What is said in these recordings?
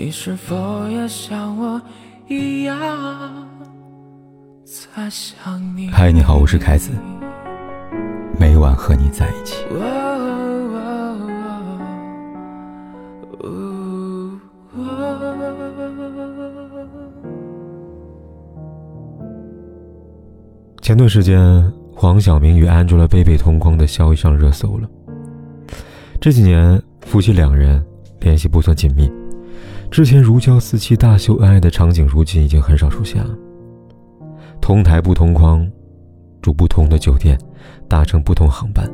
你是否也像我一样在想你？嗨，你好，我是凯子，每晚和你在一起。前段时间，黄晓明与 Angelababy 同框的消息上热搜了。这几年，夫妻两人联系不算紧密。之前如胶似漆、大秀恩爱的场景，如今已经很少出现了。同台不同框，住不同的酒店，搭乘不同航班，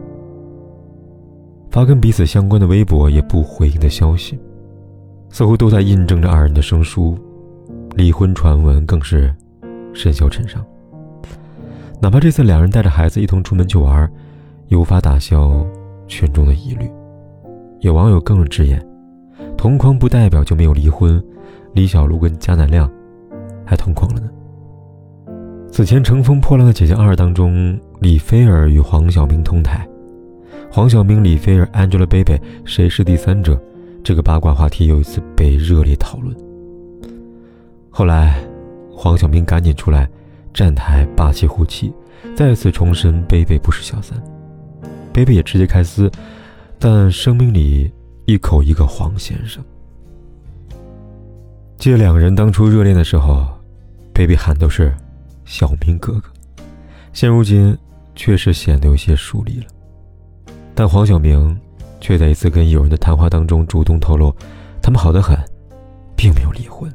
发跟彼此相关的微博也不回应的消息，似乎都在印证着二人的生疏。离婚传闻更是甚嚣尘上。哪怕这次两人带着孩子一同出门去玩，也无法打消群众的疑虑。有网友更是直言。同框不代表就没有离婚，李小璐跟贾乃亮还同框了呢。此前《乘风破浪的姐姐二》当中，李菲儿与黄晓明同台，黄晓明、李菲儿、Angelababy 谁是第三者？这个八卦话题又一次被热烈讨论。后来，黄晓明赶紧出来站台霸气护妻，再次重申 Baby 不是小三，Baby 也直接开撕，但声明里。一口一个黄先生。记得两人当初热恋的时候，baby 喊都是“小明哥哥”，现如今确实显得有些疏离了。但黄晓明却在一次跟友人的谈话当中主动透露，他们好得很，并没有离婚。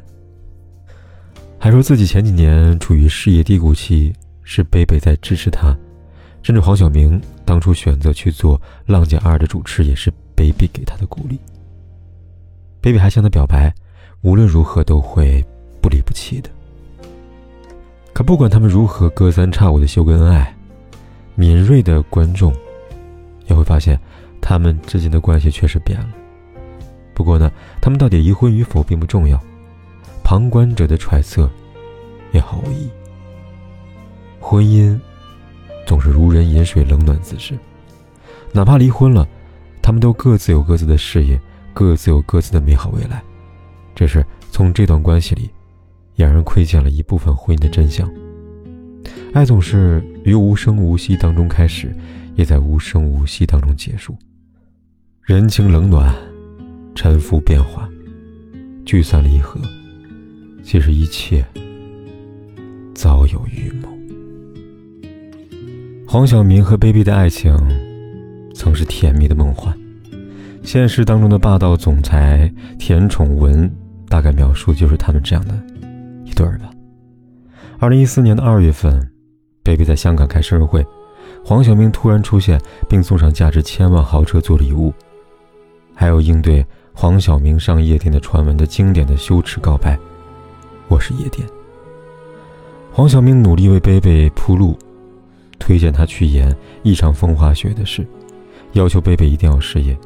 还说自己前几年处于事业低谷期，是 baby 在支持他，甚至黄晓明当初选择去做《浪姐二》的主持也是。Baby 给他的鼓励，baby 还向他表白，无论如何都会不离不弃的。可不管他们如何隔三差五的秀恩爱，敏锐的观众也会发现，他们之间的关系确实变了。不过呢，他们到底离婚与否并不重要，旁观者的揣测也毫无意义。婚姻总是如人饮水，冷暖自知，哪怕离婚了。他们都各自有各自的事业，各自有各自的美好未来。只是从这段关系里，两人窥见了一部分婚姻的真相。爱总是于无声无息当中开始，也在无声无息当中结束。人情冷暖，沉浮变化，聚散离合，其实一切早有预谋。黄晓明和 baby 的爱情。曾是甜蜜的梦幻，现实当中的霸道总裁甜宠文，大概描述就是他们这样的一对儿吧。二零一四年的二月份，baby 在香港开生日会，黄晓明突然出现，并送上价值千万豪车做礼物，还有应对黄晓明上夜店的传闻的经典的羞耻告白：“我是夜店。”黄晓明努力为 baby 铺路，推荐他去演一场风花雪的事。要求贝贝一定要事业，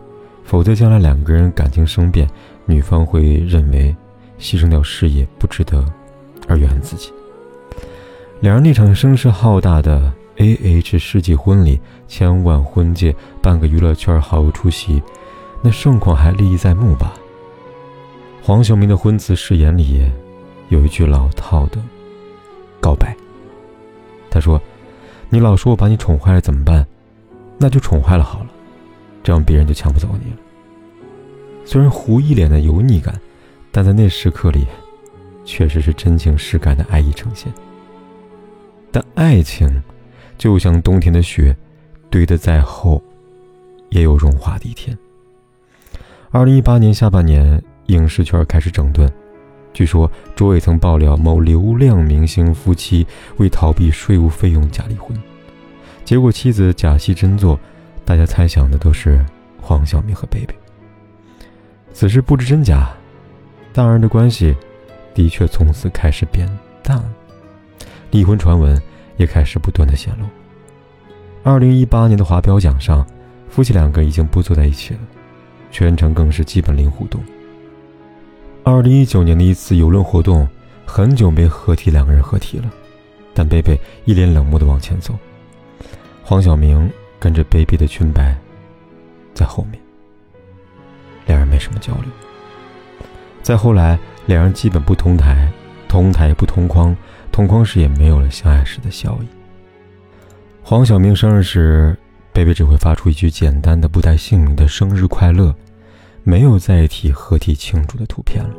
否则将来两个人感情生变，女方会认为牺牲掉事业不值得，而怨恨自己。两人那场声势浩大的 A H 世纪婚礼，千万婚戒，半个娱乐圈好友出席，那盛况还历历在目吧？黄晓明的婚词誓言里有一句老套的告白，他说：“你老说我把你宠坏了怎么办？那就宠坏了好了。”这样别人就抢不走你了。虽然胡一脸的油腻感，但在那时刻里，确实是真情实感的爱意呈现。但爱情，就像冬天的雪，堆得再厚，也有融化的一天。二零一八年下半年，影视圈开始整顿，据说卓伟曾爆料某流量明星夫妻为逃避税务费用假离婚，结果妻子假戏真做。大家猜想的都是黄晓明和贝贝。此事不知真假，大二人的关系的确从此开始变淡，离婚传闻也开始不断的显露。二零一八年的华表奖上，夫妻两个已经不坐在一起了，全程更是基本零互动。二零一九年的一次游轮活动，很久没合体，两个人合体了，但贝贝一脸冷漠的往前走，黄晓明。跟着 baby 的裙摆，在后面，两人没什么交流。再后来，两人基本不同台，同台不同框，同框时也没有了相爱时的笑意。黄晓明生日时，baby 只会发出一句简单的、不带姓名的“生日快乐”，没有再提合体庆祝的图片了。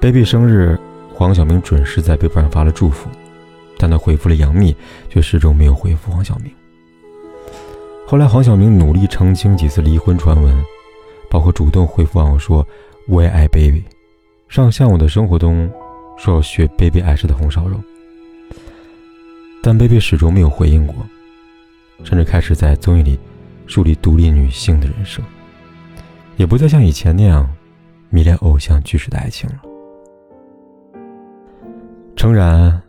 baby 生日，黄晓明准时在微博上发了祝福，但他回复了杨幂，却始终没有回复黄晓明。后来，黄晓明努力澄清几次离婚传闻，包括主动回复网友说“我也爱 baby”，上向我的生活中说要学 baby 爱吃的红烧肉。但 baby 始终没有回应过，甚至开始在综艺里树立独立女性的人设，也不再像以前那样迷恋偶像剧式的爱情了。诚然，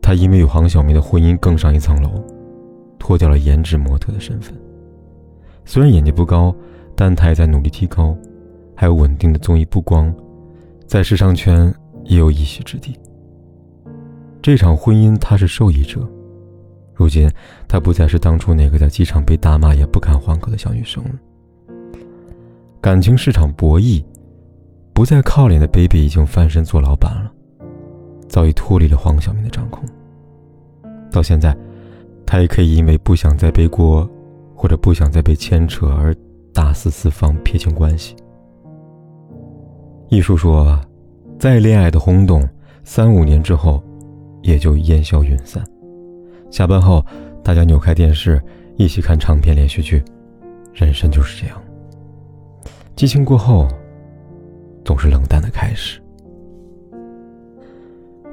他因为与黄晓明的婚姻更上一层楼，脱掉了颜值模特的身份。虽然演技不高，但他也在努力提高，还有稳定的综艺曝光，在时尚圈也有一席之地。这场婚姻他是受益者。如今，她不再是当初那个在机场被大骂也不敢还口的小女生了。感情市场博弈，不再靠脸的 baby 已经翻身做老板了，早已脱离了黄晓明的掌控。到现在，他也可以因为不想再背锅，或者不想再被牵扯而大肆四方撇清关系。艺术说，再恋爱的轰动，三五年之后，也就烟消云散。下班后，大家扭开电视，一起看长篇连续剧。人生就是这样，激情过后，总是冷淡的开始。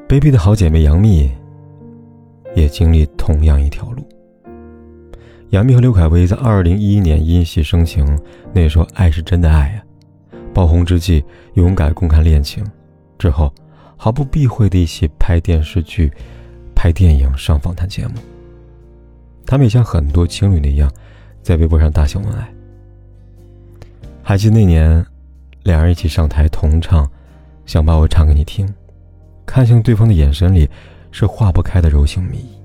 baby 的好姐妹杨幂，也经历同样一条路。杨幂和刘恺威在2011年因戏生情，那时候爱是真的爱啊！爆红之际，勇敢公开恋情，之后毫不避讳的一起拍电视剧。拍电影、上访谈节目，他们也像很多情侣那样，在微博上大秀恩爱。还记得那年，两人一起上台同唱《想把我唱给你听》，看向对方的眼神里是化不开的柔情蜜意。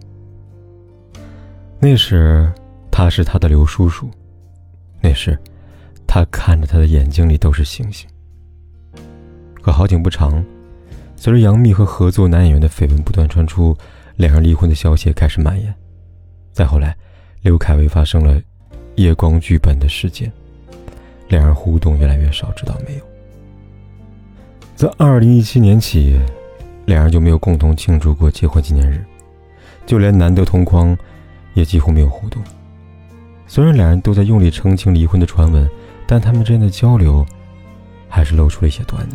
那时他是他的刘叔叔，那时他看着他的眼睛里都是星星。可好景不长，随着杨幂和合作男演员的绯闻不断传出。两人离婚的消息开始蔓延，再后来，刘恺威发生了夜光剧本的事件，两人互动越来越少，知道没有？自二零一七年起，两人就没有共同庆祝过结婚纪念日，就连难得同框，也几乎没有互动。虽然两人都在用力澄清离婚的传闻，但他们之间的交流，还是露出了一些端倪。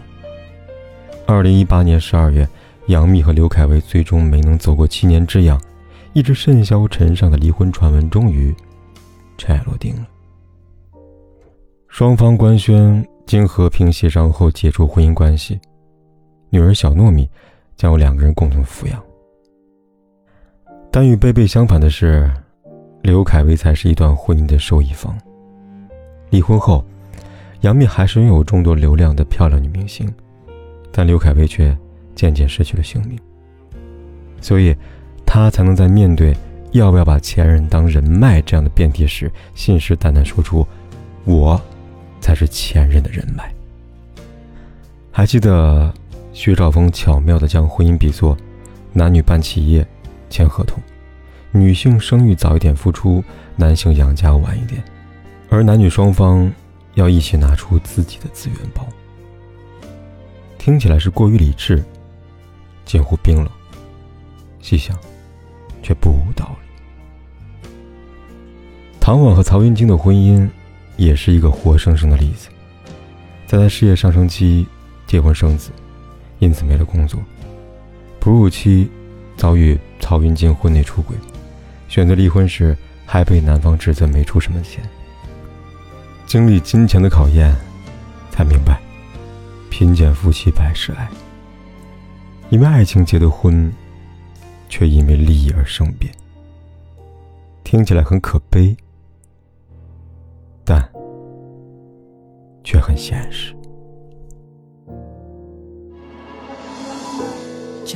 二零一八年十二月。杨幂和刘恺威最终没能走过七年之痒，一直甚嚣尘上的离婚传闻终于尘埃落定了。双方官宣经和平协商后解除婚姻关系，女儿小糯米将由两个人共同抚养。但与贝贝相反的是，刘恺威才是一段婚姻的受益方。离婚后，杨幂还是拥有众多流量的漂亮女明星，但刘恺威却。渐渐失去了性命，所以，他才能在面对要不要把前任当人脉这样的辩题时，信誓旦旦说出：“我才是前任的人脉。”还记得薛兆丰巧妙地将婚姻比作男女办企业、签合同，女性生育早一点付出，男性养家晚一点，而男女双方要一起拿出自己的资源包。听起来是过于理智。近乎冰冷，细想，却不无道理。唐婉和曹云金的婚姻，也是一个活生生的例子。在他事业上升期结婚生子，因此没了工作。哺乳期遭遇曹云金婚内出轨，选择离婚时还被男方指责没出什么钱。经历金钱的考验，才明白，贫贱夫妻百事哀。因为爱情结的婚，却因为利益而生变，听起来很可悲，但却很现实。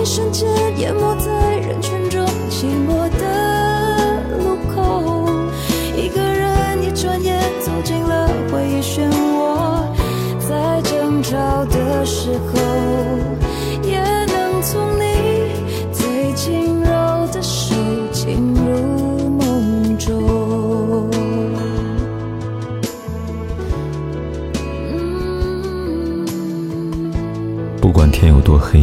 一瞬间淹没在人群中，寂寞的路口，一个人一。转眼走进了回忆漩涡，在争吵的时候，也能从你最轻柔的手进入梦中。不管天有多黑，